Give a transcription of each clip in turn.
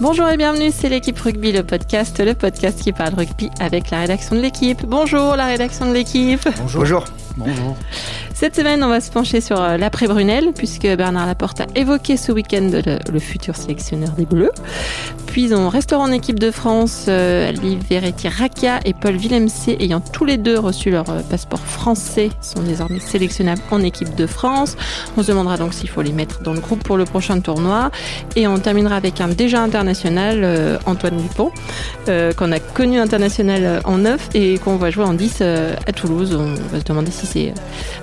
Bonjour et bienvenue, c'est l'équipe rugby, le podcast, le podcast qui parle rugby avec la rédaction de l'équipe. Bonjour la rédaction de l'équipe. Bonjour. Bonjour. Bonjour. Cette semaine, on va se pencher sur euh, l'après-Brunel, puisque Bernard Laporte a évoqué ce week-end le, futur sélectionneur des Bleus. Puis on restera en équipe de France, euh, Liveretti Rakia et Paul Villemc, ayant tous les deux reçu leur euh, passeport français, sont désormais sélectionnables en équipe de France. On se demandera donc s'il faut les mettre dans le groupe pour le prochain tournoi. Et on terminera avec un déjà international, euh, Antoine Dupont, qu'on a connu international en 9 et qu'on va jouer en 10 à Toulouse. On va se demander si c'est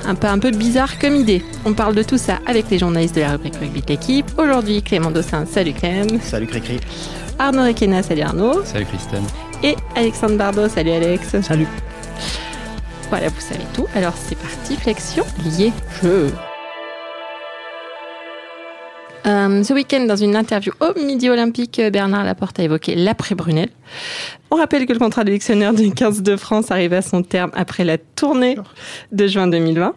un peu, un peu bizarre comme idée. On parle de tout ça avec les journalistes de la rubrique rugby de l'équipe. Aujourd'hui, Clément Dossin, salut Clem. Salut Cricri. Arnaud Requena, salut Arnaud. Salut Christine. Et Alexandre Bardot, salut Alex. Salut. Voilà, vous savez tout. Alors c'est parti, flexion, lié, jeu. Euh, ce week-end, dans une interview au Midi Olympique, Bernard Laporte a évoqué l'après-Brunel. On rappelle que le contrat d'électionneur du 15 de France arrive à son terme après la tournée de juin 2020,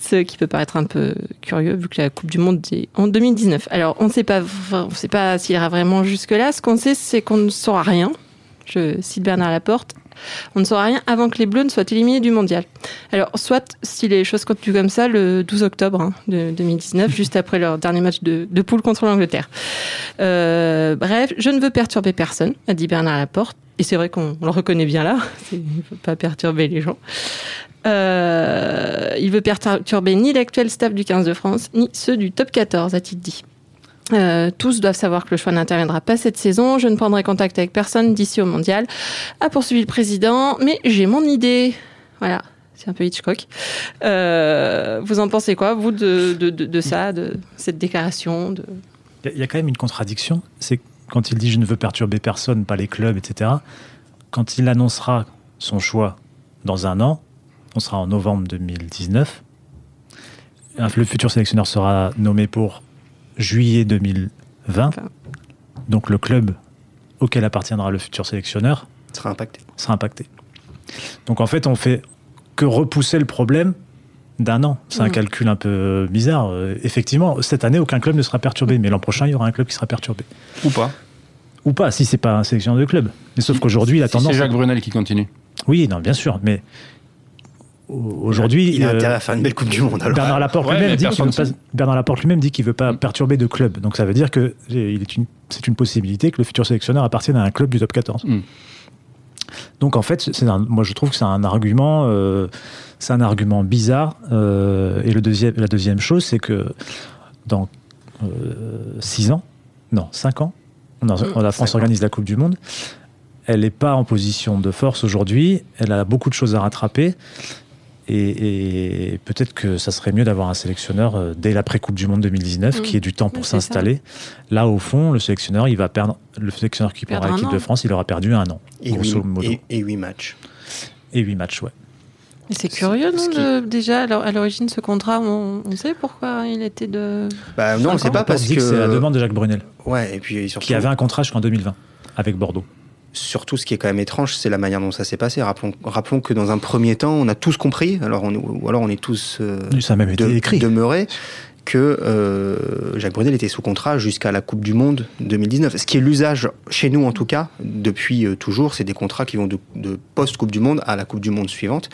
ce qui peut paraître un peu curieux vu que la Coupe du Monde est en 2019. Alors, on ne sait pas, on sait pas s'il ira vraiment jusque-là. Ce qu'on sait, c'est qu'on ne saura rien. Je cite Bernard Laporte on ne saura rien avant que les Bleus ne soient éliminés du mondial. Alors, soit si les choses continuent comme ça, le 12 octobre hein, de 2019, juste après leur dernier match de, poule contre l'Angleterre. Euh, bref, je ne veux perturber personne, a dit Bernard Laporte. Et c'est vrai qu'on le reconnaît bien là, il ne veut pas perturber les gens. Euh, il veut perturber ni l'actuel staff du 15 de France, ni ceux du top 14, a-t-il dit. Euh, tous doivent savoir que le choix n'interviendra pas cette saison. Je ne prendrai contact avec personne d'ici au mondial. A poursuivi le président, mais j'ai mon idée. Voilà, c'est un peu Hitchcock. Euh, vous en pensez quoi, vous, de, ça, de cette déclaration. Il y a quand même une contradiction. C'est quand il dit je ne veux perturber personne, pas les clubs, etc. Quand il annoncera son choix dans un an, on sera en novembre 2019. Le futur sélectionneur sera nommé pour juillet 2020. Donc le club auquel appartiendra le futur sélectionneur sera impacté. Sera impacté. Donc en fait, on fait que repousser le problème d'un an. C'est un mmh. calcul un peu bizarre. Euh, effectivement, cette année, aucun club ne sera perturbé, mais l'an prochain, il y aura un club qui sera perturbé. Ou pas. Ou pas, si c'est pas un sélectionneur de club. Mais sauf qu'aujourd'hui, la tendance. C'est Jacques Brunel qui continue. Oui, non, bien sûr, mais Aujourd'hui, il a, intérêt à faire une belle Coupe du Monde. Bernard Laporte lui-même dit qu'il Bernard Laporte lui-même dit qu'il veut pas perturber de club. Donc ça veut dire que c'est une, possibilité que le futur sélectionneur appartienne à un club du top 14. Hmm. Donc en fait, moi je trouve que c'est un argument, euh, c'est un argument bizarre. Euh, et le deuxième, la deuxième chose, c'est que dans 6 euh, ans, non 5 ans, hmm. la France organise la Coupe du Monde. Elle n'est pas en position de force aujourd'hui. Elle a beaucoup de choses à rattraper. Et, peut-être que ça serait mieux d'avoir un sélectionneur euh, dès l'après-Coupe du Monde 2019 qui ait du temps pour s'installer. Là, au fond, le sélectionneur, il va perdre. Le sélectionneur qui prendra l'équipe de France, il aura perdu un an. Et, huit, et, huit matchs. Et huit matchs, ouais. C'est curieux, non Déjà, à l'origine, ce contrat, on, sait pourquoi il était de. Bah, non, on ne sait pas parce que. c'est la demande de Jacques Brunel. Ouais, et puis surtout. Qui avait un contrat jusqu'en 2020 avec Bordeaux surtout, ce qui est quand même étrange, c'est la manière dont ça s'est passé. Rappelons, rappelons, que dans un premier temps, on a tous compris, alors on, ou alors on est tous euh, ça même été écrit. demeurés, que euh, Jacques Brunel était sous contrat jusqu'à la Coupe du Monde 2019. Ce qui est l'usage, chez nous en tout cas, depuis euh, toujours, c'est des contrats qui vont de, de post-Coupe du Monde à la Coupe du Monde suivante.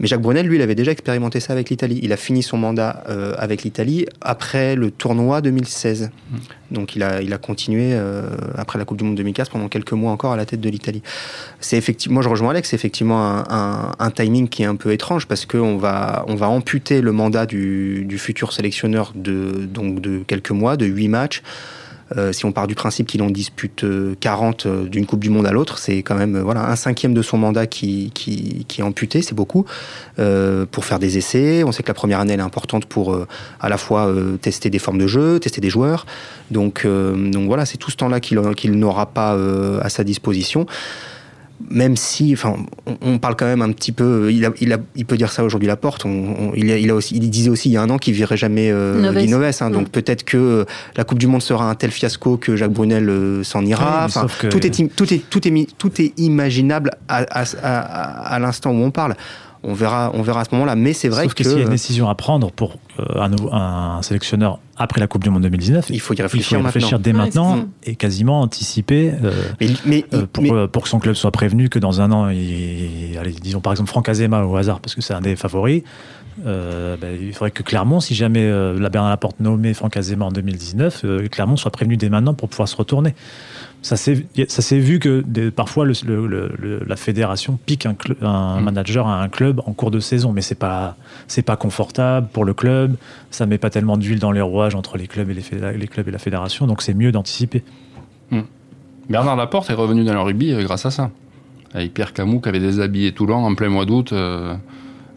Mais Jacques Brunel, lui, il avait déjà expérimenté ça avec l'Italie. Il a fini son mandat euh, avec l'Italie après le tournoi 2016. Mmh. Donc il a, il a continué euh, après la Coupe du Monde 2015 pendant quelques mois encore à la tête de l'Italie. C'est effectivement, moi je rejoins Alex, c'est effectivement un, un, timing qui est un peu étrange parce qu'on va, on va amputer le mandat du, du futur sélectionneur de, donc de quelques mois, de huit matchs. Euh, si on part du principe qu'il en dispute 40 euh, euh, d'une Coupe du Monde à l'autre, c'est quand même voilà un cinquième de son mandat qui, qui, qui est amputé, c'est beaucoup, pour faire des essais. On sait que la première année elle est importante pour à la fois tester des formes de jeu, tester des joueurs. Donc, donc voilà, c'est tout ce temps-là qu'il qu'il n'aura pas à sa disposition même si, enfin, on, parle quand même un petit peu. Il, a, il, a, il peut dire ça aujourd'hui, la porte. il, il, a aussi, il disait aussi il y a un an qu'il virait jamais euh, hein, Donc peut-être que la Coupe du Monde sera un tel fiasco que Jacques Brunel euh, s'en ira. tout, est, tout, est, tout, est, tout est imaginable à, à, à, l'instant où on parle. On verra, on verra à ce moment-là. Mais c'est vrai Sauf que, s'il y a une décision à prendre pour un, un, sélectionneur après la Coupe du Monde 2019. Il faut y réfléchir, dès maintenant et quasiment anticiper mais, pour, pour, que son club soit prévenu que dans un an, il, allez, disons par exemple Franck Azema au hasard, parce que c'est un des favoris, euh, ben, il faudrait que Clermont, si jamais euh, la Bernard Laporte nommait Franck Azema en 2019, euh, Clermont soit prévenu dès maintenant pour pouvoir se retourner. Ça s'est vu que parfois la fédération pique un, mm. manager à un club en cours de saison, mais c'est pas c'est pas confortable pour le club. Ça met pas tellement d'huile dans les rouages entre les clubs et les, clubs et la fédération, donc c'est mieux d'anticiper. Mm. Bernard Laporte est revenu dans le rugby grâce à ça, avec Pierre Camus qui avait déshabillé Toulon en plein mois d'août.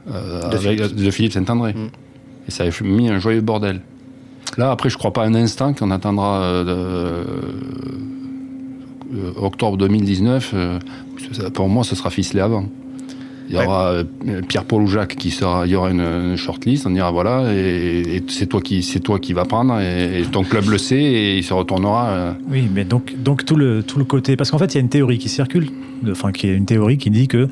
Euh, de, Philippe. Saint-André. Mm. Et ça avait mis un joyeux bordel. Là, après, je crois pas un instant qu'on attendra euh, euh, octobre 2019. pour moi, ce sera ficelé avant. Il y aura Pierre-Paul ou Jacques qui sera, il y aura une, shortlist, on dira voilà, et, c'est toi qui, c'est toi qui va prendre, et, ton club le sait, et il se retournera. Oui, mais donc, donc tout le, tout le côté, parce qu'en fait, il y a une théorie qui circule, enfin, qui est une théorie qui dit que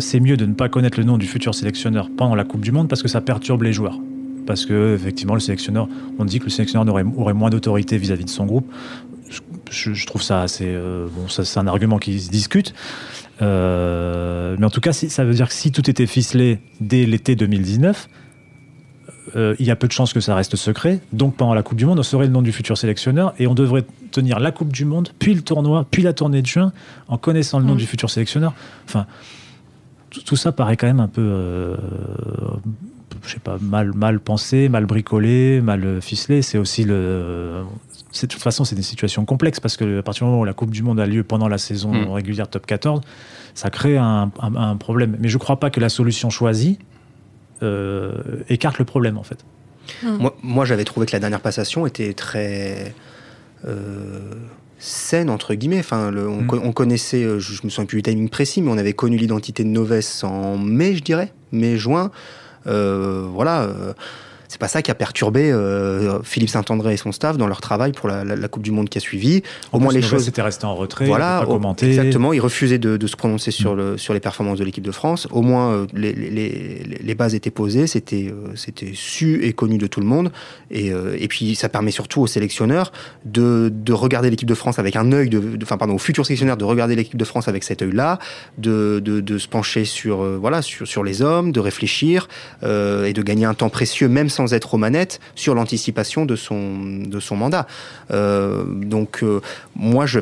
c'est mieux de ne pas connaître le nom du futur sélectionneur pendant la Coupe du Monde parce que ça perturbe les joueurs. Parce que, effectivement, le sélectionneur, on dit que le sélectionneur aurait, aurait moins d'autorité vis-à-vis de son groupe. Je, trouve ça assez. Euh, bon, ça, c'est un argument qui se discute. Euh, mais en tout cas, ça veut dire que si tout était ficelé dès l'été 2019, euh, il y a peu de chances que ça reste secret. Donc pendant la Coupe du Monde, on saurait le nom du futur sélectionneur et on devrait tenir la Coupe du Monde, puis le tournoi, puis la tournée de juin en connaissant le nom mmh. du futur sélectionneur. Enfin, tout, ça paraît quand même un peu, euh, je sais pas, mal, mal pensé, mal bricolé, mal ficelé. C'est aussi le. De toute façon, c'est des situations complexes parce que à partir du moment où la Coupe du Monde a lieu pendant la saison hmm. régulière top 14, ça crée un, problème. Mais je ne crois pas que la solution choisie euh, écarte le problème en fait. Hmm. Moi, j'avais trouvé que la dernière passation était très. Euh, saine entre guillemets. Enfin, mm. on, connaissait, euh, je, me souviens plus du timing précis, mais on avait connu l'identité de Noves en mai, je dirais, mai-juin. Euh, voilà. Euh, c'est pas ça qui a perturbé euh, Philippe Saint-André et son staff dans leur travail pour la, Coupe du Monde qui a suivi. Au moins les choses étaient resté en retrait, voilà, pas commenté. Exactement, ils refusaient de, se prononcer sur, mm. le, sur les performances de l'équipe de France. Au moins euh, les, les, les, bases étaient posées, c'était euh, c'était su et connu de tout le monde. Et, et puis ça permet surtout aux sélectionneurs de, de regarder l'équipe de France avec un œil, de, enfin pardon, aux futurs sélectionneurs de regarder l'équipe de France avec cet œil-là, de, de, se pencher sur voilà sur, sur les hommes, de réfléchir et de gagner un temps précieux même sans être aux manettes sur l'anticipation de son, mandat. Euh, donc, euh, moi, je,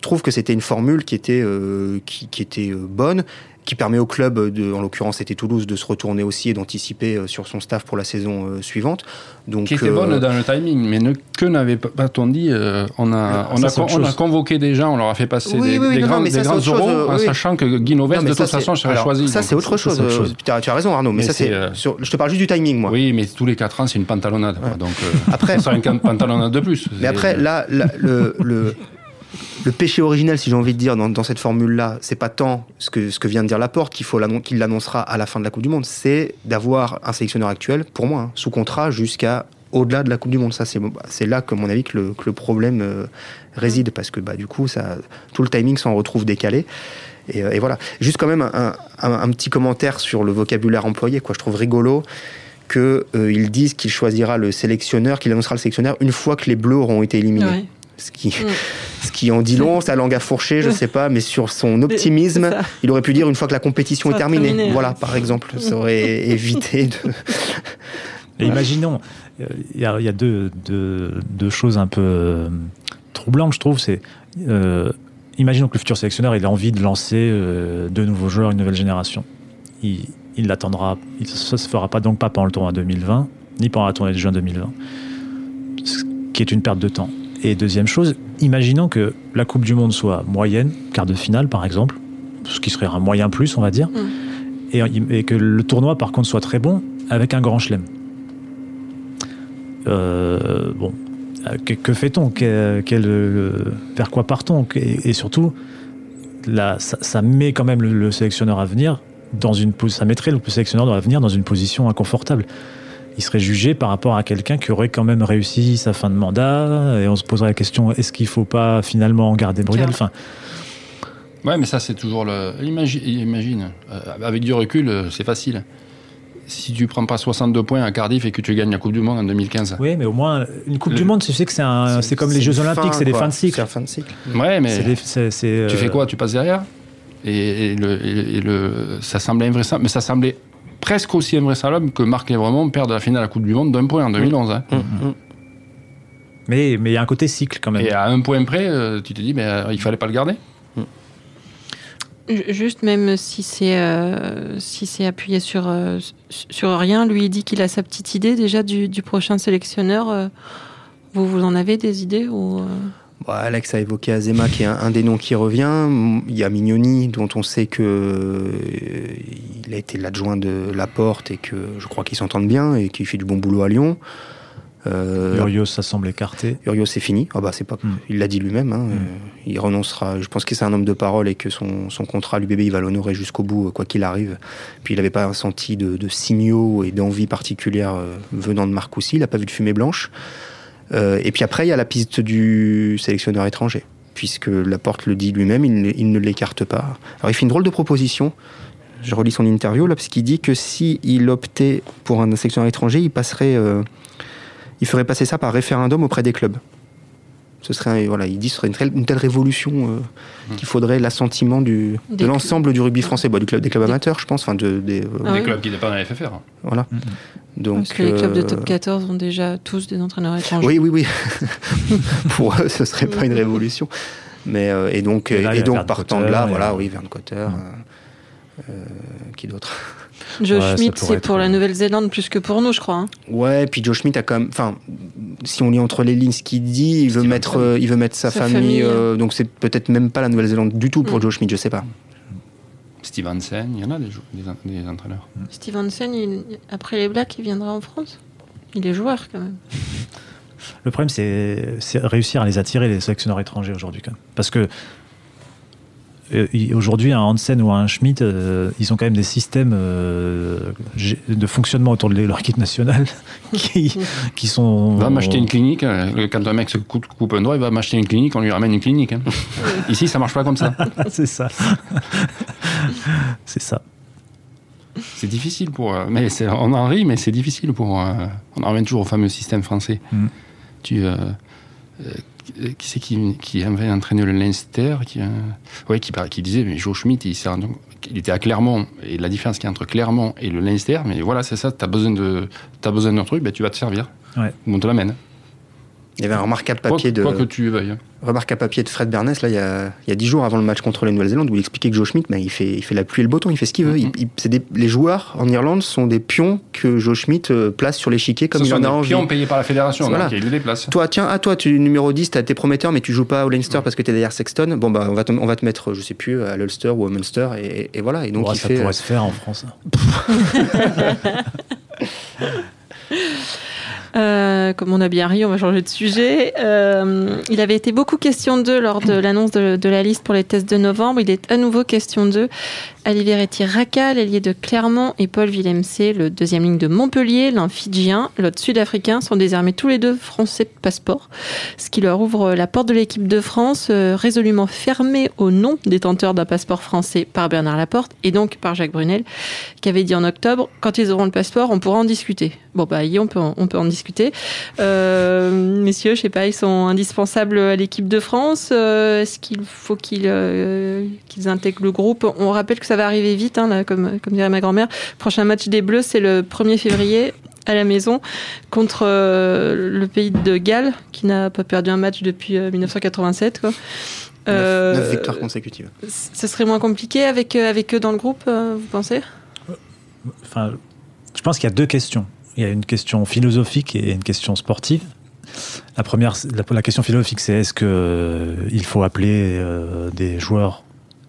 trouve que c'était une formule qui était, euh, qui, qui, était bonne qui permet au club, de, en l'occurrence c'était Toulouse, de se retourner aussi et d'anticiper euh, sur son staff pour la saison euh, suivante. Donc, qui était bonne euh, dans le timing, mais ne, que n'avait pas-on dit on, a, on, a, on a convoqué des gens, on leur a fait passer des, grands, des grands euros, en sachant que Guy Noves, de toute façon, serait choisi. Ça, c'est autre chose. Tu as, raison, Arnaud, mais, ça, c'est. Je te parle juste du timing, moi. Oui, mais tous les 4 ans, c'est une pantalonnade. Donc, après, ça une pantalonnade de plus. Mais après, là, le le péché originel, si j'ai envie de dire, dans, cette formule-là, c'est pas tant ce que, ce que vient de dire Laporte qu'il qu'il l'annoncera à la fin de la Coupe du Monde, c'est d'avoir un sélectionneur actuel, pour moi, hein, sous contrat jusqu'à au-delà de la Coupe du Monde. Ça, c'est là, que, mon avis, que le problème euh, réside, parce que bah, du coup, ça, tout le timing s'en retrouve décalé. Et, euh, voilà. Juste quand même un, petit commentaire sur le vocabulaire employé. Quoi. Je trouve rigolo qu'ils euh, disent qu'il choisira le sélectionneur, qu'il annoncera le sélectionneur une fois que les Bleus auront été éliminés ce qui, mm. ce qui en dit long, sa langue a fourché, je sais pas, mais sur son optimisme, il aurait pu dire une fois que la compétition est terminée. Voilà, par exemple, ça aurait évité de. imaginons, il y a, deux, choses un peu euh, troublantes, je trouve. C'est euh, imaginons que le futur sélectionneur il a envie de lancer euh, de nouveaux joueurs, une nouvelle génération. Il, il l'attendra, ça se fera pas donc pas pendant le tournoi 2020, ni pendant la tournée de juin 2020, ce qui est une perte de temps. Et deuxième chose, imaginons que la Coupe du Monde soit moyenne, quart de finale par exemple, ce qui serait un moyen plus, on va dire, mm. et, que le tournoi par contre soit très bon avec un grand chelem. Euh, bon, que, fait-on? Vers quoi partons et, surtout, là, ça, met quand même le, sélectionneur à venir dans une ça mettrait le sélectionneur à venir dans une position inconfortable il serait jugé par rapport à quelqu'un qui aurait quand même réussi sa fin de mandat. Et on se poserait la question est-ce qu'il ne faut pas finalement garder Brunel enfin, Ouais, mais ça, c'est toujours le. Imagine, imagine euh, avec du recul, euh, c'est facile. si tu prends pas 62 points à Cardiff et que tu gagnes la Coupe du Monde en 2015. Oui, mais au moins, une Coupe du Monde, tu sais que c'est un, c'est comme les Jeux Olympiques, c'est des fins de cycle. C'est fin de cycle. Ouais, mais tu fais quoi? Tu passes derrière? Et, le, ça semblait invraisemblable, mais ça semblait presque aussi invraisemblable que Marc Lévremont perde la finale de la Coupe du Monde d'un point en 2011. Hein. Mmh, mmh. Mais il y a un côté cycle quand même. Et à un point près, euh, tu te dis, mais euh, il fallait pas le garder Juste même si c'est euh, si c'est appuyé sur sur rien, lui il dit qu'il a sa petite idée déjà du, du prochain sélectionneur. vous vous en avez des idées ou Alex a évoqué Azema, qui est un, des noms qui revient. Il y a Mignoni, dont on sait que euh, il a été l'adjoint de Laporte et que je crois qu'ils s'entendent bien et qu'il fait du bon boulot à Lyon. Euh, Urios, ça semble écarté. Urios, c'est fini. Ah bah, c'est pas, hmm. Il l'a dit lui-même. Hein. Hmm. Il renoncera. Je pense que c'est un homme de parole et que son, son contrat, l'UBB, il va l'honorer jusqu'au bout, quoi qu'il arrive. Puis il n'avait pas senti de, de signaux et d'envie particulière euh, venant de Marcoussi. Il n'a pas vu de fumée blanche. Euh, et puis après, il y a la piste du sélectionneur étranger, puisque Laporte le dit lui-même, il, ne l'écarte pas. Alors il fait une drôle de proposition. Je relis son interview là, parce qu'il dit que s'il optait pour un sélectionneur étranger, il euh, il ferait passer ça par référendum auprès des clubs ce serait voilà, il dit ce serait une, telle, révolution euh, mmh. qu'il faudrait l'assentiment de l'ensemble du rugby français, bah, du club, des clubs amateurs, je pense, enfin de, des, ah des clubs qui dépendent de la FFR. Voilà. Mmh. Donc, Parce que les clubs de top 14 ont déjà tous des entraîneurs étrangers. Oui, oui, oui. Pour eux, ce serait pas une révolution. Mais euh, et donc, et, donc partant de là, voilà, oui, Verne Cotter, mmh. euh, qui d'autre? Joe Schmidt, c'est pour la Nouvelle-Zélande plus que pour nous, je crois. Hein. Ouais, puis Joe Schmidt a quand même. Enfin, si on lit entre les lignes ce qu'il dit, il veut, mettre, euh, il veut mettre sa, famille. Euh, donc c'est peut-être même pas la Nouvelle-Zélande du tout pour mm. Joe Schmidt, je sais pas. Stevenson, il y en a des, des, entraîneurs. Mm. Stevenson, après les Blacks, il viendra en France Il est joueur quand même. Le problème, c'est réussir à les attirer, les sélectionneurs étrangers aujourd'hui. Parce que euh, aujourd'hui, un Hansen ou un Schmidt, euh, ils ont quand même des systèmes euh, de fonctionnement autour de leur équipe nationale qui, qui sont. Va m'acheter une clinique. Quand un mec se coupe, coupe un doigt, il va m'acheter une clinique, on lui ramène une clinique. Hein. Ici, ça marche pas comme ça. C'est ça. c'est ça. C'est difficile pour. Mais on en rit, mais c'est difficile pour. on en revient toujours au fameux système français. Mm. Tu qui c'est qui, qui avait entraîné le Leinster qui, euh, qui, qui, disait, mais Joe Schmidt, il, il, était à Clermont, et la différence qu'il y a entre Clermont et le Leinster, mais voilà, c'est ça, tu as besoin d'un truc, ben, tu vas te servir. Ouais. On te l'amène. Il y avait un remarquable papier de. Quoi que tu. Remarque à papier de Fred Bernès, là, il y a, il y a 10 jours avant le match contre la Nouvelle-Zélande, où il expliquait que Joe Schmidt, mais il, fait, il fait la pluie et le beau il fait ce qu'il veut. Mm-hmm. Il, les joueurs en Irlande sont des pions que Joe Schmidt euh, place sur l'échiquier comme il en a envie. pions payés par la fédération, voilà. donc il les déplace. Toi, tiens, à toi, tu es numéro 10, t'es prometteur, mais tu joues pas au Leinster parce que t'es derrière Sexton. Bon, bah, on va te, on va te mettre, je sais plus, à l'Ulster ou au Munster, et, voilà. Et donc, il ça fait, pourrait se faire en France. Euh, comme on a bien ri, on va changer de sujet. Euh, il avait été beaucoup question d'eux lors de l'annonce de, la liste pour les tests de novembre. Il est à nouveau question d'eux Aliveretti Raka, l'ailier de Clermont, et Paul Villemc, le deuxième ligne de Montpellier, l'un fidjien, l'autre sud-africain, sont désormais tous les deux français de passeport, ce qui leur ouvre la porte de l'équipe de France, euh, résolument fermée au nom détenteur d'un passeport français par Bernard Laporte et donc par Jacques Brunel, qui avait dit en octobre quand ils auront le passeport, on pourra en discuter. Bon, bah, on peut on peut en discuter. Euh, messieurs, je sais pas, ils sont indispensables à l'équipe de France. Euh, est-ce qu'il faut qu'ils qu'ils intègrent le groupe? On rappelle que ça va arriver vite, hein, là, comme, comme dirait ma grand-mère. Prochain match des Bleus, c'est le 1er février à la maison contre euh, le pays de Galles, qui n'a pas perdu un match depuis 1987. Euh, quoi. Euh, victoires consécutives. Ce serait moins compliqué avec, avec eux dans le groupe, vous pensez? Enfin, Je pense qu'il y a deux questions. Il y a une question philosophique et une question sportive. La première, la, question philosophique, c'est est-ce qu'il faut appeler des joueurs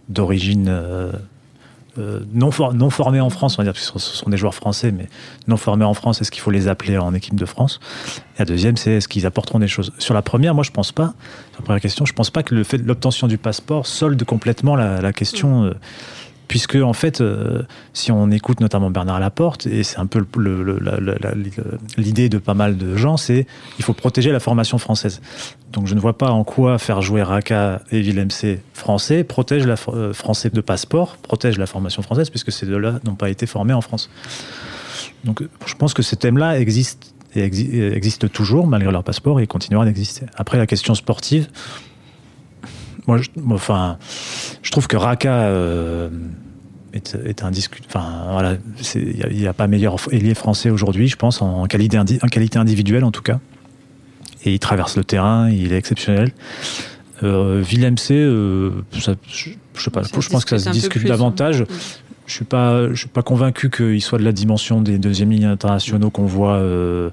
d'origine euh, non, non, formés en France, on va dire, parce que ce sont des joueurs français, mais non formés en France, est-ce qu'il faut les appeler en équipe de France? Et la deuxième, c'est est-ce qu'ils apporteront des choses? Sur la première, moi, je pense pas. Sur la première question, je pense pas que le fait de l'obtention du passeport solde complètement la, question. Puisque en fait, euh, si on écoute notamment Bernard Laporte, et c'est un peu l'idée de pas mal de gens, c'est il faut protéger la formation française. Donc je ne vois pas en quoi faire jouer Raka et Villemc français protège la euh, français de passeport, protège la formation française, puisque ces deux-là n'ont pas été formés en France. Donc je pense que ces thèmes-là existent et existent toujours malgré leur passeport et continueront d'exister. Après la question sportive, moi, je, enfin, je trouve que Raka euh, est, est, un disque. Enfin, voilà, il n'y a, pas meilleur ailier français aujourd'hui, je pense, en qualité, en qualité individuelle en tout cas. Et il traverse le terrain, il est exceptionnel. Euh, Willem C, euh, je, je, sais pas, je pense que ça se discute davantage. Je suis pas, je suis pas convaincu qu'il soit de la dimension des deuxièmes lignes internationaux qu'on voit euh,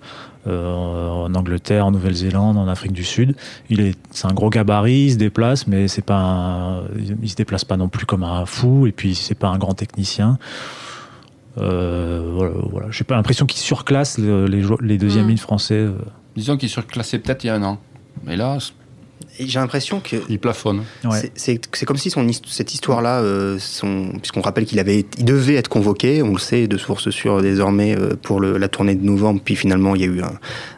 euh, en Angleterre, en Nouvelle-Zélande, en Afrique du Sud. Il est, c'est un gros gabarit, il se déplace, mais c'est pas, il se déplace pas non plus comme un fou. Et puis c'est pas un grand technicien. Euh, voilà, voilà. J'ai pas l'impression qu'il surclasse les, les, deuxièmes mm. lignes français. Disons qu'il surclassait peut-être il y a un an. Mais là, j'ai l'impression que. Il plafonne. C'est comme si son, cette histoire-là, euh, puisqu'on rappelle qu'il avait, il devait être convoqué, on le sait, de sources sûres désormais, euh, pour le, la tournée de novembre, puis finalement il y a eu un,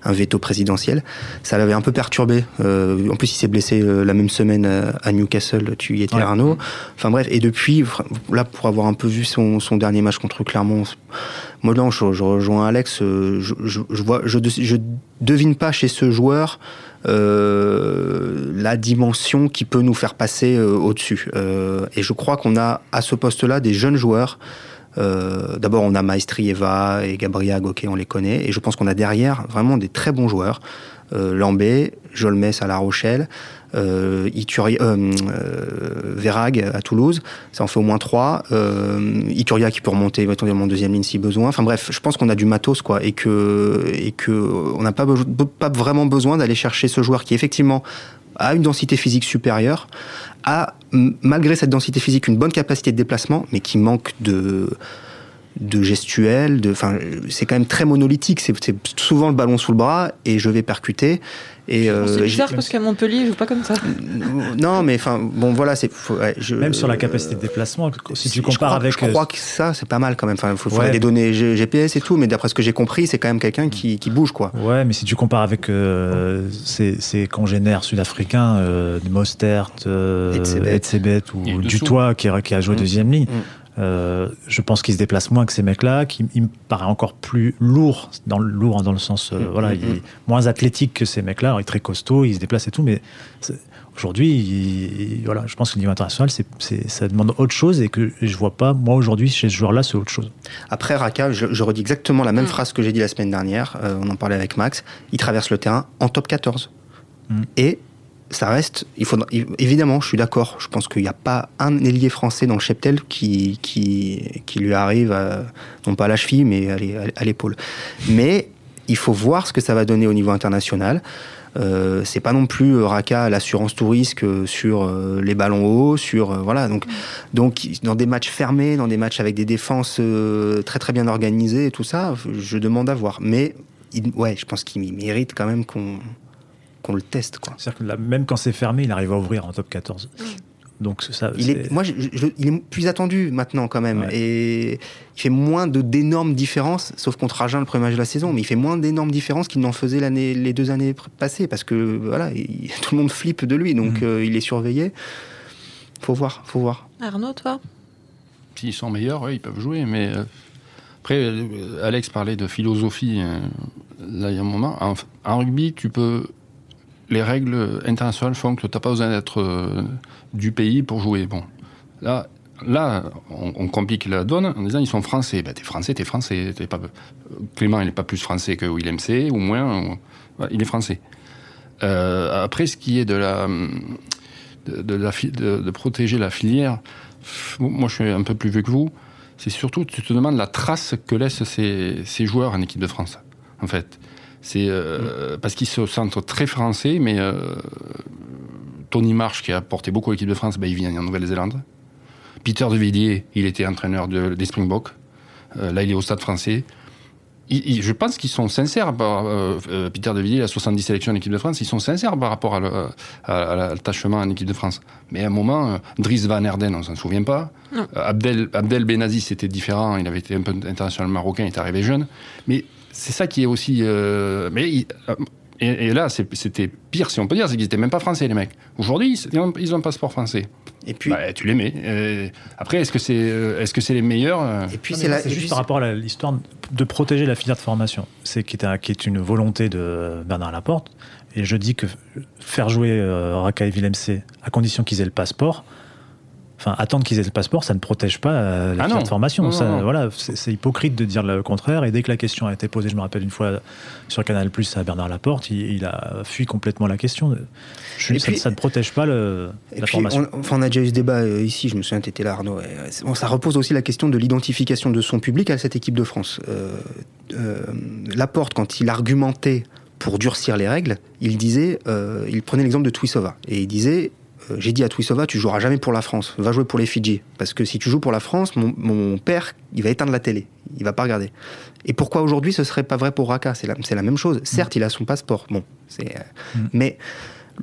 un veto présidentiel. Ça l'avait un peu perturbé. Euh, en plus, il s'est blessé euh, la même semaine à, Newcastle, tu y étais Arnaud. Enfin bref, et depuis, là, pour avoir un peu vu son, son dernier match contre Clermont, moi là, je, je rejoins Alex, je, je, je vois, je, je devine pas chez ce joueur euh, la dimension qui peut nous faire passer euh, au-dessus. Euh, et je crois qu'on a à ce poste-là des jeunes joueurs. D'abord, on a Maestrieva et Gabriel ok, on les connaît. Et je pense qu'on a derrière vraiment des très bons joueurs. Lambé, Jolmes à La Rochelle, euh, Ituria, euh, euh, à Toulouse, ça en fait au moins trois. Euh, Ituria qui peut remonter éventuellement en deuxième ligne si besoin. Enfin bref, je pense qu'on a du matos quoi et que et que on n'a pas pas vraiment besoin d'aller chercher ce joueur qui effectivement a une densité physique supérieure, a malgré cette densité physique une bonne capacité de déplacement, mais qui manque de de gestuel, de, enfin, c'est quand même très monolithique. C'est souvent le ballon sous le bras et je vais percuter. Et c'est euh, bizarre parce qu'à Montpellier, il joue pas comme ça. Non, mais enfin, bon, voilà, c'est. même sur la capacité de déplacement, si tu compares avec. Je crois que ça, c'est pas mal quand même. Enfin, il faut, des données GPS et tout, mais d'après ce que j'ai compris, c'est quand même quelqu'un qui, qui, bouge, quoi. Ouais, mais si tu compares avec euh, ses, congénères sud-africains, euh, Mostert, euh, Etzebet ou Dutoit, qui, qui, a joué mmh. deuxième ligne. Mmh. Euh, je pense qu'il se déplace moins que ces mecs-là, qui il me paraît encore plus lourd, dans le, lourd dans le sens, euh, mm, voilà, mm, il est mm. moins athlétique que ces mecs-là. Il est très costaud, il se déplace et tout, mais aujourd'hui, voilà, je pense que le niveau international, ça demande autre chose et que je vois pas, moi aujourd'hui, chez ce joueur-là, c'est autre chose. Après Raka, je, redis exactement la même phrase que j'ai dit la semaine dernière. Euh, on en parlait avec Max. Il traverse le terrain en top 14. Et ça reste, il faut, évidemment, je suis d'accord. Je pense qu'il n'y a pas un ailier français dans le cheptel qui, lui arrive, non pas à la cheville, mais à l'épaule. Mais il faut voir ce que ça va donner au niveau international. Euh, c'est pas non plus euh, Raka l'assurance tout risque euh, sur euh, les ballons hauts, sur voilà donc donc dans des matchs fermés, dans des matchs avec des défenses très très bien organisées et tout ça, je demande à voir. Mais ouais, je pense qu'il mérite quand même qu'on qu'on le teste. Quoi. C'est-à-dire que là, même quand c'est fermé, il arrive à ouvrir en top 14. Donc ça, il est, moi, il est plus attendu maintenant quand même, et il fait moins de d'énormes différences, sauf contre Agen le premier match de la saison, mais il fait moins d'énormes différences qu'il n'en faisait l'année, les deux années passées, parce que voilà, tout le monde flippe de lui, donc mm. euh, il est surveillé. Faut voir, faut voir. Arnaud, toi? S'ils sont meilleurs, oui, ils peuvent jouer, mais euh, après, euh, Alex parlait de philosophie. là, il y a un moment, en rugby, tu peux les règles internationales font que tu n'as pas besoin d'être euh, du pays pour jouer. Bon, là, là on, complique la donne en disant ils sont français. Ben, t'es français, t'es français. pas... Clément, il n'est pas plus français que Willem C, ou moins. il est français. Euh, après, ce qui est de la. De, de, protéger la filière, moi je suis un peu plus vieux que vous, c'est surtout, tu te demandes la trace que laissent ces, ces joueurs en équipe de France, en fait. C'est euh, parce qu'ils se sentent très français, mais euh, Tony Marsh, qui a porté beaucoup l'équipe de France, ben, il vient en Nouvelle-Zélande. Peter de Villiers, il était entraîneur de, des Springboks. Euh, là, il est au stade français. je pense qu'ils sont sincères. Peter de Villiers, il a 70 sélections en équipe de France. Ils sont sincères par rapport à, l'attachement en équipe de France. Mais à un moment, Dries Van Erden, on s'en souvient pas. Abdel, Abdel Benazi, c'était différent. Il avait été un peu international marocain, il est arrivé jeune. Mais c'est ça qui est aussi. Euh, mais euh, Et, là, c'était pire, si on peut dire, c'est qu'ils n'étaient même pas français, les mecs. Aujourd'hui, ils ont un passeport français. Et puis, bah, tu les mets. Euh, après, est-ce que c'est est -ce c'est les meilleurs Et puis, c'est juste par rapport à l'histoire de protéger la filière de formation. C'est qui, qui, est une volonté de Bernard Laporte. Et je dis que faire jouer Raka et Villemc, à condition qu'ils aient le passeport, enfin attendre qu'ils aient le passeport, ça ne protège pas euh, la ah formation. voilà, c'est hypocrite de dire le contraire. Et dès que la question a été posée, je me rappelle une fois sur Canal Plus à Bernard Laporte, il, a fui complètement la question. ça, ne protège pas le, la formation. On, enfin, on a déjà eu ce débat euh, ici. Je me souviens, tu étais là, Arnaud. ça repose aussi la question de l'identification de son public à cette équipe de France. Euh, Laporte, quand il argumentait pour durcir les règles, il disait, il prenait l'exemple de Twisova et il disait euh, j'ai dit à Twisova, tu joueras jamais pour la France, va jouer pour les Fidji. Parce que si tu joues pour la France, mon, père, il va éteindre la télé, il va pas regarder. Et pourquoi aujourd'hui ce serait pas vrai pour Raka C'est la, la, même chose. Certes, il a son passeport, bon, c'est, euh, mm. mais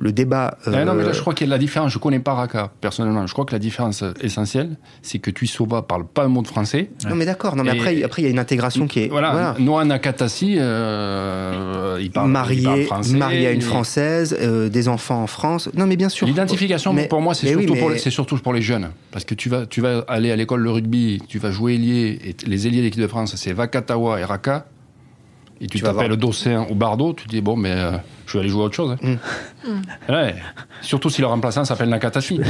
le débat. Euh, non, mais là, je crois qu'il y a la différence. Je connais pas Raka, personnellement. Je crois que la différence essentielle, c'est que Tuisova parle pas un mot de français. Non, mais d'accord. Non, mais après, après, il y a une intégration qui est. Voilà. voilà. Noah Nakatasi, euh, il, parle, marié, il parle français. Marié à une Française, euh, des enfants en France. Non, mais bien sûr. L'identification, pour moi, c'est surtout, pour, surtout pour les jeunes. Parce que tu vas, tu vas aller à l'école de rugby, tu vas jouer ailier, et les ailiers de l'équipe de France, c'est Vakatawa et Raka et tu, t'appelles Dossin ou Bardo, tu dis bon, mais euh, je vais aller jouer à autre chose. Hein. Mm. Ouais, surtout si le remplaçant s'appelle Nakatashi.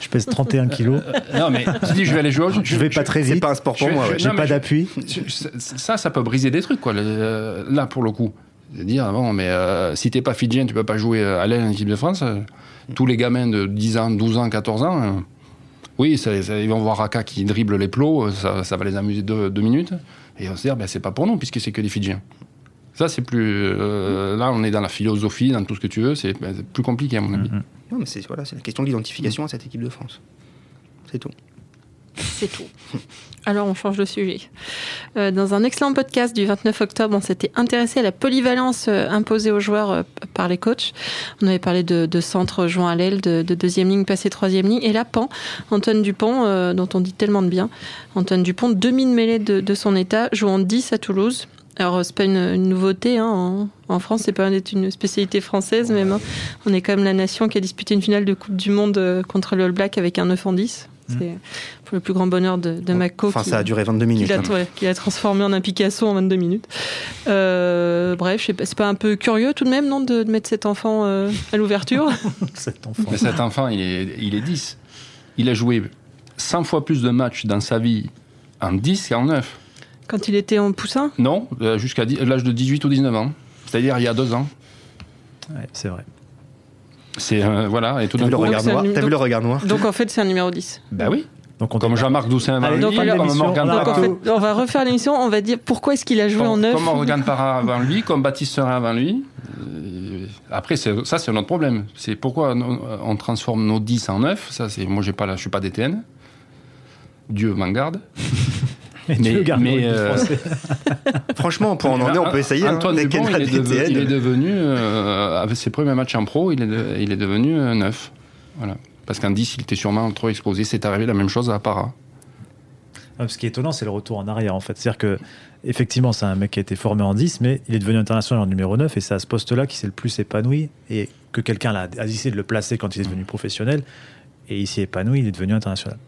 je pèse 31 kilos. Euh, non, mais tu dis je vais aller jouer à autre chose. Je vais pas très vite. C'est pas un sport pour moi. J'ai pas d'appui. Ça, ça peut briser des trucs, quoi. Là, pour le coup. Dire, bon, mais euh, si t'es pas fidjien, tu peux pas jouer à l'aile en équipe de France. tous les gamins de 10 ans, 12 ans, 14 ans, oui, ça, ils vont voir Raka qui dribble les plots, ça, ça va les amuser deux, deux minutes. Et on se dit, ben, c'est pas pour nous, puisque c'est que des Fidjiens. Ça, c'est plus. Euh, là, on est dans la philosophie, dans tout ce que tu veux, c'est ben, plus compliqué, à mon avis. Mm-hmm. Non, mais c'est voilà, la question de l'identification à cette équipe de France. C'est tout. C'est tout. Alors, on change de sujet. Euh, dans un excellent podcast du 29 octobre, on s'était intéressé à la polyvalence euh, imposée aux joueurs par les coachs. On avait parlé de, centre jouant à l'aile, de, deuxième ligne passé troisième ligne. Et là, Pan, Antoine Dupont, dont on dit tellement de bien, Antoine Dupont, demi-mêlée de, de son état, jouant 10 à Toulouse. Alors, c'est pas une, nouveauté. Hein. En, France, c'est pas une spécialité française, même. On est quand même la nation qui a disputé une finale de Coupe du Monde euh, contre le All Black avec un 9 en 10. Mmh. C'est pour le plus grand bonheur de, de Mako. Enfin, ça a duré 22 minutes. Qui l'a hein. transformé en un Picasso en 22 minutes. Euh, bref, c'est pas un peu curieux tout de même, non, de, mettre cet enfant euh, à l'ouverture? Cet enfant. Mais cet enfant, il est, il est 10. Il a joué 100 fois plus de matchs dans sa vie en 10 qu'en 9. Quand il était en poussin? Non, euh, jusqu'à l'âge de 18 ou 19 ans. C'est-à-dire il y a deux ans. Ouais, c'est vrai. C'est euh, voilà et tout d'un coup. T'as vu le regard noir Donc en fait c'est un numéro 10. Bah oui. Donc on comme Jean-Marc Doussin avant lui, donc, comme Morgan donc, en fait, on va refaire l'émission, on va dire pourquoi est-ce qu'il a joué en neuf Comme Morgan Parra avant lui, comme Baptiste Serin avant lui. Euh, après, ça c'est un autre problème. C'est pourquoi on transforme nos 10 en 9. Ça, c'est moi, j'ai pas, je suis pas DTN. Dieu m'en garde. Mais, euh, franchement, pour en emmener, on peut essayer. Hein. Antoine Dupont, il, est devenu, il est devenu euh, avec ses premiers matchs en pro, il est, il est devenu euh, neuf. Voilà. Parce qu'en 10, il était sûrement trop exposé. C'est arrivé la même chose à Para. Ah, ce qui est étonnant, c'est le retour en arrière, en fait. C'est-à-dire que, effectivement, c'est un mec qui a été formé en 10, mais il est devenu international en numéro 9, et c'est à ce poste-là qu'il s'est le plus épanoui, et que quelqu'un a essayé de le placer quand il est devenu professionnel, et il s'est épanoui, il est devenu international.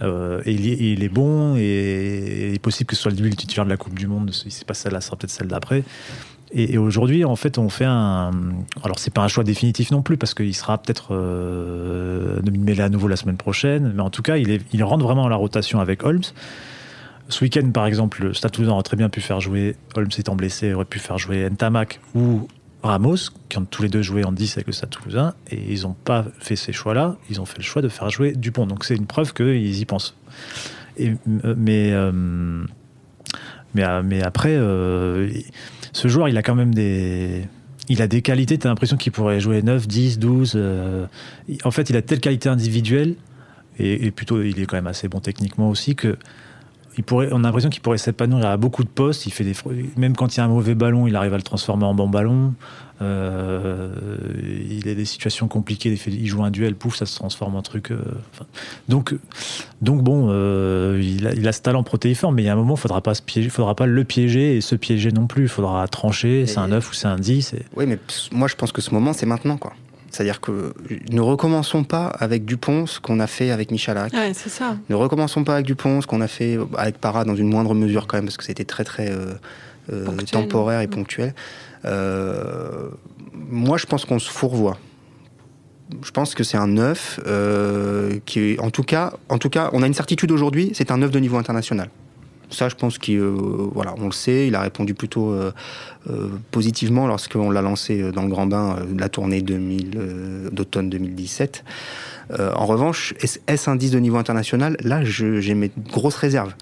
Euh, il est, bon, et il est possible que ce soit le titulaire de la Coupe du Monde. C'est pas celle-là, ce sera peut-être celle d'après. Et, aujourd'hui, en fait, on fait un. Alors, c'est pas un choix définitif non plus, parce qu'il sera peut-être euh, mêlé à nouveau la semaine prochaine, mais en tout cas, il, rentre vraiment à la rotation avec Holmes. Ce week-end, par exemple, le aurait très bien pu faire jouer, Holmes étant blessé, aurait pu faire jouer Ntamak ou Ramos, qui ont tous les deux joué en 10 avec le Stade Toulousain, et ils n'ont pas fait ces choix-là, ils ont fait le choix de faire jouer Dupont. Donc c'est une preuve qu'ils y pensent. Et, mais, euh, euh, mais, après, euh, ce joueur, il a quand même des. Il a des qualités, tu as l'impression qu'il pourrait jouer 9, 10, 12. en fait, il a telle qualité individuelle, et, plutôt il est quand même assez bon techniquement aussi, que il pourrait, on a l'impression qu'il pourrait s'épanouir à beaucoup de postes. Il fait des, même quand il y a un mauvais ballon, il arrive à le transformer en bon ballon. Euh, il a des situations compliquées. Il, joue un duel, pouf, ça se transforme en truc. Euh, donc, donc bon, euh, il, a, il, a, ce talent protéiforme, mais il y a un moment, il faudra pas se piéger, faudra pas le piéger et se piéger non plus. Il faudra trancher. C'est un 9 ou c'est un 10. Oui, mais moi, je pense que ce moment, c'est maintenant, quoi. C'est-à-dire que ne recommençons pas avec Dupont ce qu'on a fait avec Michalak. Ouais, c'est ça. Ne recommençons pas avec Dupont ce qu'on a fait avec Parra dans une moindre mesure quand même, parce que c'était très très euh, euh, temporaire et ponctuel. Euh, moi, je pense qu'on se fourvoie. Je pense que c'est un neuf qui, en tout cas, en tout cas, on a une certitude aujourd'hui, c'est un neuf de niveau international. Ça, je pense qu'on euh, le sait. Il a répondu plutôt euh, euh, positivement lorsqu'on l'a lancé dans le grand bain la tournée d'automne 2017. en revanche, est-ce un 10 de niveau international? Là, j'ai mes grosses réserves.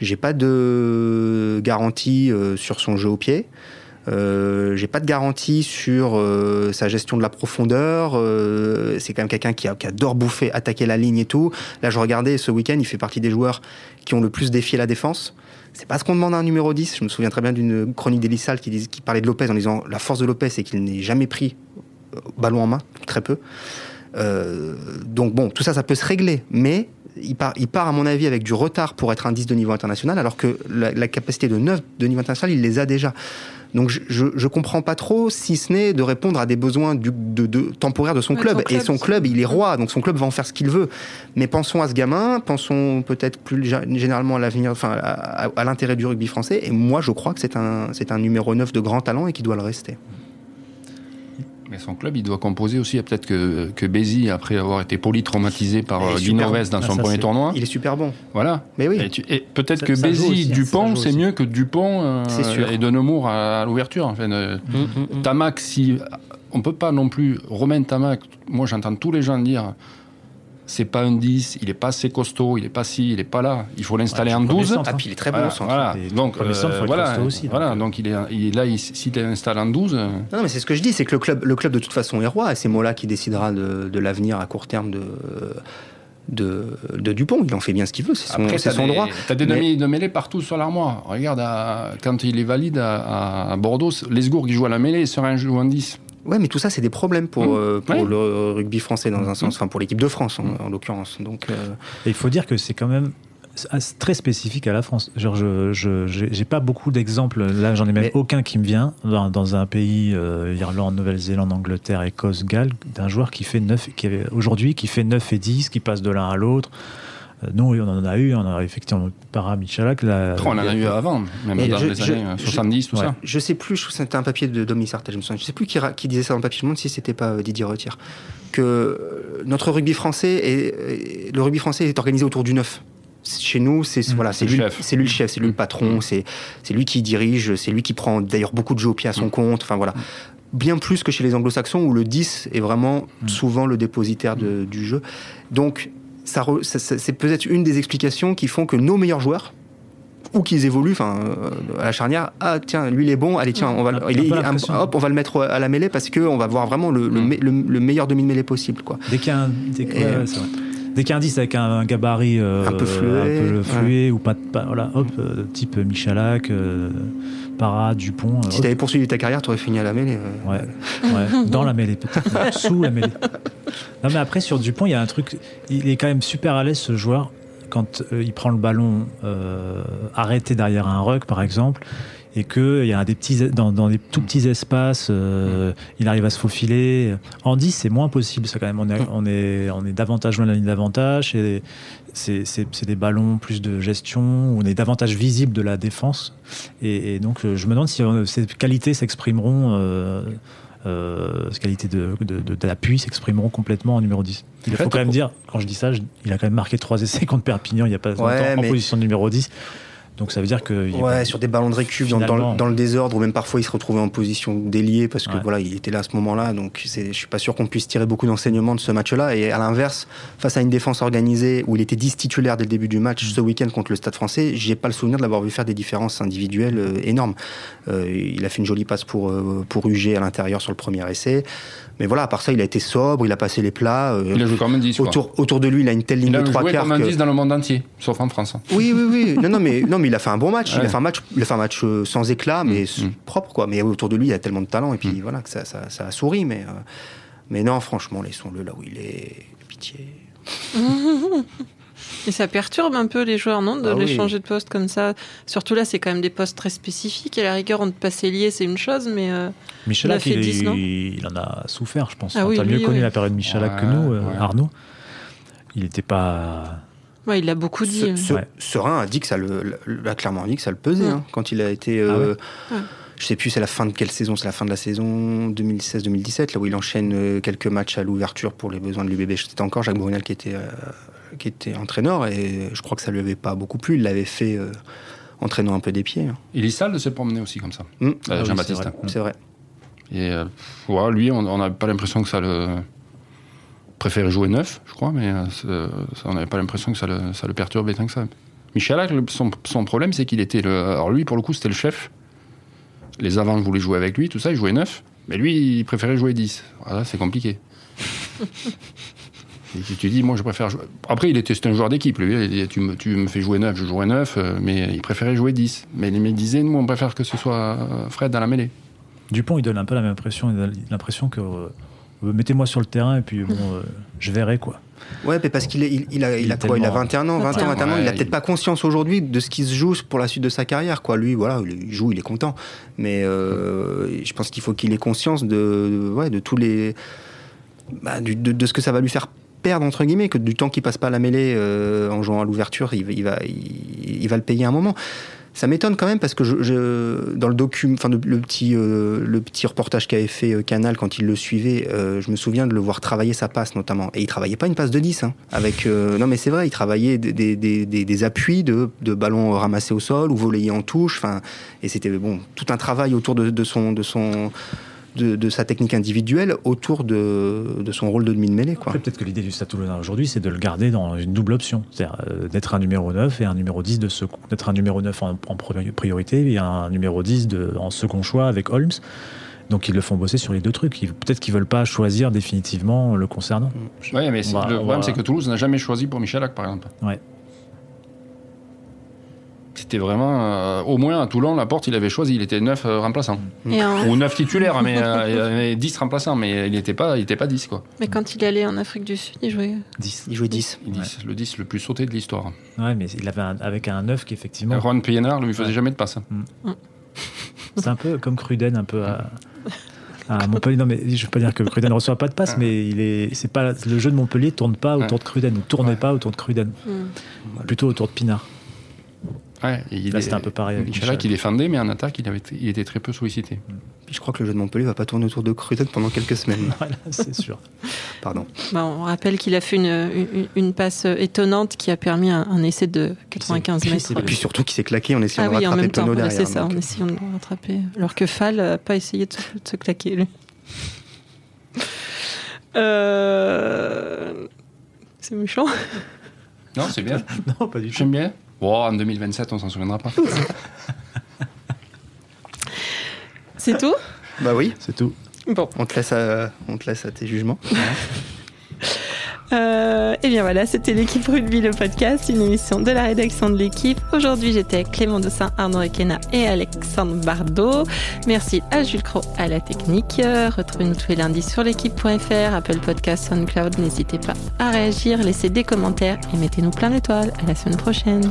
J'ai pas de garantie sur son jeu au pied. Euh, j'ai pas de garantie sur sa gestion de la profondeur. c'est quand même quelqu'un qui, qui, adore bouffer, attaquer la ligne et tout. Là, je regardais ce week-end, il fait partie des joueurs qui ont le plus défié la défense. C'est pas ce qu'on demande à un numéro 10. Je me souviens très bien d'une chronique d'Elissal qui, qui parlait de Lopez en disant la force de Lopez, c'est qu'il n'ait jamais pris euh, ballon en main, très peu. Euh, donc bon, tout ça, ça peut se régler, mais il part, il part, à mon avis, avec du retard pour être un 10 de niveau international, alors que la, la capacité de 9 de niveau international, il les a déjà. Donc je, je, comprends pas trop, si ce n'est de répondre à des besoins du, de, de, temporaires de son, club. Et son club, il est roi, donc son club va en faire ce qu'il veut. Mais pensons à ce gamin, pensons peut-être plus généralement à l'avenir, enfin à, l'intérêt du rugby français. Et moi, je crois que c'est un, c'est un numéro 9 de grand talent et qui doit le rester. Mais son club, il doit composer aussi. Peut-être que, que Bézi, après avoir été polytraumatisé par euh, Guy Norvès dans ah, son premier tournoi. Il est super bon. Voilà. Mais oui. Et, peut-être que Bézi, Dupont, c'est mieux que Dupont euh, et de Nemours à, l'ouverture. Enfin, euh, mm, mm, mm. Tamac, si. On peut pas non plus. Romain Tamac, moi j'entends tous les gens dire c'est pas un 10, il est pas assez costaud, il est pas si, il est pas là. Il faut l'installer en 12. ah, puis il est très bon voilà, Donc, euh, voilà, aussi, voilà, euh. donc il est, il est là, si tu l'installes en 12. Euh. Non, mais c'est ce que je dis, c'est que le club, le club de toute façon est roi, et c'est Mola qui décidera de, de l'avenir à court terme de. De, de, Dupont. Il en fait bien ce qu'il veut, c'est son, Après, son droit. Tu as des mais... de mêlée partout sur l'armoire. Regarde, quand il est valide à, à Bordeaux, Lesgourg qui joue à la mêlée, Serein joue en 10. Ouais, mais tout ça, c'est des problèmes pour, mmh. euh, pour le rugby français dans un mmh. sens, enfin pour l'équipe de France en, mmh. l'occurrence. Donc, euh, il faut dire que c'est quand même très spécifique à la France. Genre, je, je pas beaucoup d'exemples. Là, j'en ai même aucun qui me vient dans, dans un pays euh, Irlande, Nouvelle-Zélande, Angleterre, Écosse, Galles, d'un joueur qui fait 9 qui aujourd'hui qui fait 9 et 10, qui passe de l'un à l'autre. Euh, non, oui, on en a eu, on a effectivement para Michalak. La, on en a eu avant, même dans les années 70, tout ça. Je sais plus, c'était un papier de Dominique Sartre, je me souviens. Je sais plus qui, qui, disait ça dans le papier, je me demande si c'était pas euh, Didier Retire. Que euh, notre rugby français, est, le rugby français est organisé autour du neuf chez nous, c'est mmh. voilà, c'est lui, c'est lui le chef, c'est lui le patron, mmh. c'est c'est lui qui dirige, c'est lui qui prend d'ailleurs beaucoup de jeux au pied à son mmh. compte. Enfin voilà, bien plus que chez les Anglo-Saxons où le 10 est vraiment souvent le dépositaire de, du jeu. Donc ça, c'est peut-être une des explications qui font que nos meilleurs joueurs, ou qu'ils évoluent, enfin, euh, à la charnière, ah tiens, lui il est bon, allez tiens, on va, hop, on va le mettre à la mêlée parce qu'on va voir vraiment le, le, meilleur demi-mêlée possible, quoi. Dès qu'il y a un, dès, 10 avec un, gabarit euh, un peu flué, ou pas, pas, voilà, hop, euh, type Michalak. Para, Dupont. Si tu avais poursuivi ta carrière, tu aurais fini à la mêlée. Ouais, ouais. dans la mêlée peut-être, sous la mêlée. Non mais après sur Dupont, il y a un truc, il est quand même super à l'aise ce joueur quand euh, il prend le ballon euh, arrêté derrière un ruck par exemple et qu'il y a des petits, dans, des tout petits espaces, euh, il arrive à se faufiler. En 10, c'est moins possible, ça quand même. On est, on est, on est davantage loin de la ligne d'avantage, et c'est des ballons plus de gestion, on est davantage visible de la défense. Et, donc, je me demande si ces qualités s'exprimeront euh, ses qualités de, d'appui s'exprimeront complètement en numéro 10. Il faut quand même dire, quand je dis ça, il a quand même marqué trois essais contre Perpignan il n'y a pas longtemps en position de numéro 10. Donc ça veut dire que. Ouais, sur des ballons de récup dans, dans, le désordre, ou même parfois il se retrouvait en position d'ailier parce que voilà, il était là à ce moment-là. Donc je suis pas sûr qu'on puisse tirer beaucoup d'enseignements de ce match-là. Et à l'inverse, face à une défense organisée où il était 10 titulaires dès le début du match ce week-end contre le Stade français, j'ai pas le souvenir de l'avoir vu faire des différences individuelles euh, énormes. Euh, il a fait une jolie passe pour, euh, pour UG à l'intérieur sur le premier essai. Mais voilà, à part ça, il a été sobre, il a passé les plats. il a joué comme un 10. Autour, autour de lui, il a une telle ligne de trois quarts. Il a joué comme un 10 dans le monde entier, sauf en France. Oui, oui, oui. non, non, mais, non, mais il a fait un bon match. Il, a fait un match il a fait un match sans éclat, mais mm, propre, quoi. Mais autour de lui, il a tellement de talent. Et puis mm. voilà, que ça, ça, ça, a souri. Mais, mais non, franchement, laissons-le là où il est. Pitié. Et ça perturbe un peu les joueurs, non, de ah les changer de poste comme ça. Surtout là, c'est quand même des postes très spécifiques. Et à la rigueur, on te passe lié, c'est une chose, mais. Euh, Michalak, il, il, en a souffert, je pense. Ah, oui, tu as mieux connu la période Michalak que nous, euh, Arnaud. Il n'était pas. Ouais, il a beaucoup dit. Ce, Serein a dit que ça le, a clairement dit que ça le pesait hein, quand il a été. Euh, ah je sais plus, c'est la fin de quelle saison C'est la fin de la saison 2016-2017, là où il enchaîne quelques matchs à l'ouverture pour les besoins de l'UBB. C'était encore Jacques Brunel qui était qui était entraîneur, et je crois que ça lui avait pas beaucoup plu. Il l'avait fait euh, entraînant un peu des pieds. Hein. Il est sale de se promener aussi comme ça, mmh. Ah Jean-Baptiste. c'est vrai. Et euh, lui, on n'a pas l'impression que ça le préférait jouer neuf, je crois, mais euh, on n'avait pas l'impression que ça le, ça le perturbait tant que ça. Michel, son, son problème, c'est qu'il était le. Alors lui, pour le coup, c'était le chef. Les avants voulaient jouer avec lui, tout ça, il jouait neuf. Mais lui, il préférait jouer 10. Voilà, c'est compliqué. Et tu dis, moi, je préfère jouer. Après, il était, un joueur d'équipe, lui. tu, me, tu me fais jouer 9, je jouerai 9, euh, mais il préférait jouer 10. Mais il disait, nous, on préfère que ce soit euh, Fred dans la mêlée. Dupont, il donne un peu la même impression. Il a l'impression que euh, mettez-moi sur le terrain et puis bon, je verrai quoi. Ouais, mais parce qu'il il, il, a, il, a quoi Il a 21 ans, 20 ans, 21 ans. il a peut-être pas conscience aujourd'hui de ce qui se joue pour la suite de sa carrière. Quoi. Lui, voilà, il joue, il est content. Mais je pense qu'il faut qu'il ait conscience de, ouais, de tous les. Bah, de, de, ce que ça va lui faire perdre entre guillemets, que du temps qu'il passe pas à la mêlée euh, en jouant à l'ouverture, il, va, il, va le payer un moment. Ça m'étonne quand même parce que je, dans le document, enfin le petit, euh, le petit reportage qu'avait fait euh, Canal quand il le suivait, je me souviens de le voir travailler sa passe notamment. Et il travaillait pas une passe de 10, hein, avec non mais c'est vrai, il travaillait des, des, des, appuis de, de, ballons ramassés au sol ou volleyés en touche. Enfin, et c'était bon tout un travail autour de, de son de son de, sa technique individuelle autour de, de son rôle de demi-mêlée. Peut-être que l'idée du Stade aujourd'hui, c'est de le garder dans une double option. C'est-à-dire euh, d'être un numéro 9 et un numéro 10 de second. D'être un numéro 9 en, priorité et un numéro 10 de, en second choix avec Holmes. Donc ils le font bosser sur les deux trucs. Peut-être qu'ils veulent pas choisir définitivement le concernant. Oui, mais le problème, c'est que Toulouse n'a jamais choisi pour Michalak, par exemple. Ouais. C'était vraiment. Euh, au moins à Toulon, la porte, il avait choisi. Il était neuf euh, remplaçants. Ou neuf titulaires, mais euh, il avait 10 remplaçants, mais il n'était pas, il était pas 10. Quoi. Mais quand il allait en Afrique du Sud, il jouait 10. Il jouait 10. Le 10 le plus sauté de l'histoire. Ouais, mais il avait avec un 9 qui, effectivement. Juan Pienaar lui faisait jamais de passe. Mm. C'est un peu comme Cruden, un peu à. Montpellier, non mais je ne veux pas dire que Cruden ne reçoit pas de passe, mais il est, c'est pas le jeu de Montpellier tourne pas autour de Cruden, ne tournait pas autour de Cruden, mm. plutôt autour de Pinard. Ouais, il Là, c'était un peu pareil. Inch'Allah qu'il défendait, mais en attaque, il, avait, il était très peu sollicité. je crois que le jeu de Montpellier va pas tourner autour de Cruden pendant quelques semaines. voilà, c'est sûr. Pardon. Bah, on rappelle qu'il a fait une, une, passe étonnante qui a permis un, essai de 95 mètres. Et puis surtout qu'il s'est claqué en essayant ah de rattraper Tono derrière. C'est ça, en essayant de rattraper. Alors que Fall n'a pas essayé de se, claquer, lui. Euh... C'est méchant. Non, c'est bien. non, pas du tout. J'aime bien. Bon, en 2027, on s'en souviendra pas. C'est tout? Bah oui. C'est tout. Bon. On te laisse à, on te laisse à tes jugements. Euh, et bien voilà, c'était l'équipe rugby, le podcast, une émission de la rédaction de l'équipe. Aujourd'hui, j'étais avec Clément Dossin, Arnaud Ekena et Alexandre Bardot. Merci à Jules Cro à la technique. Retrouvez-nous tous les lundis sur l'équipe.fr, Apple Podcast, SoundCloud. N'hésitez pas à réagir, laissez des commentaires et mettez-nous plein d'étoiles. À la semaine prochaine.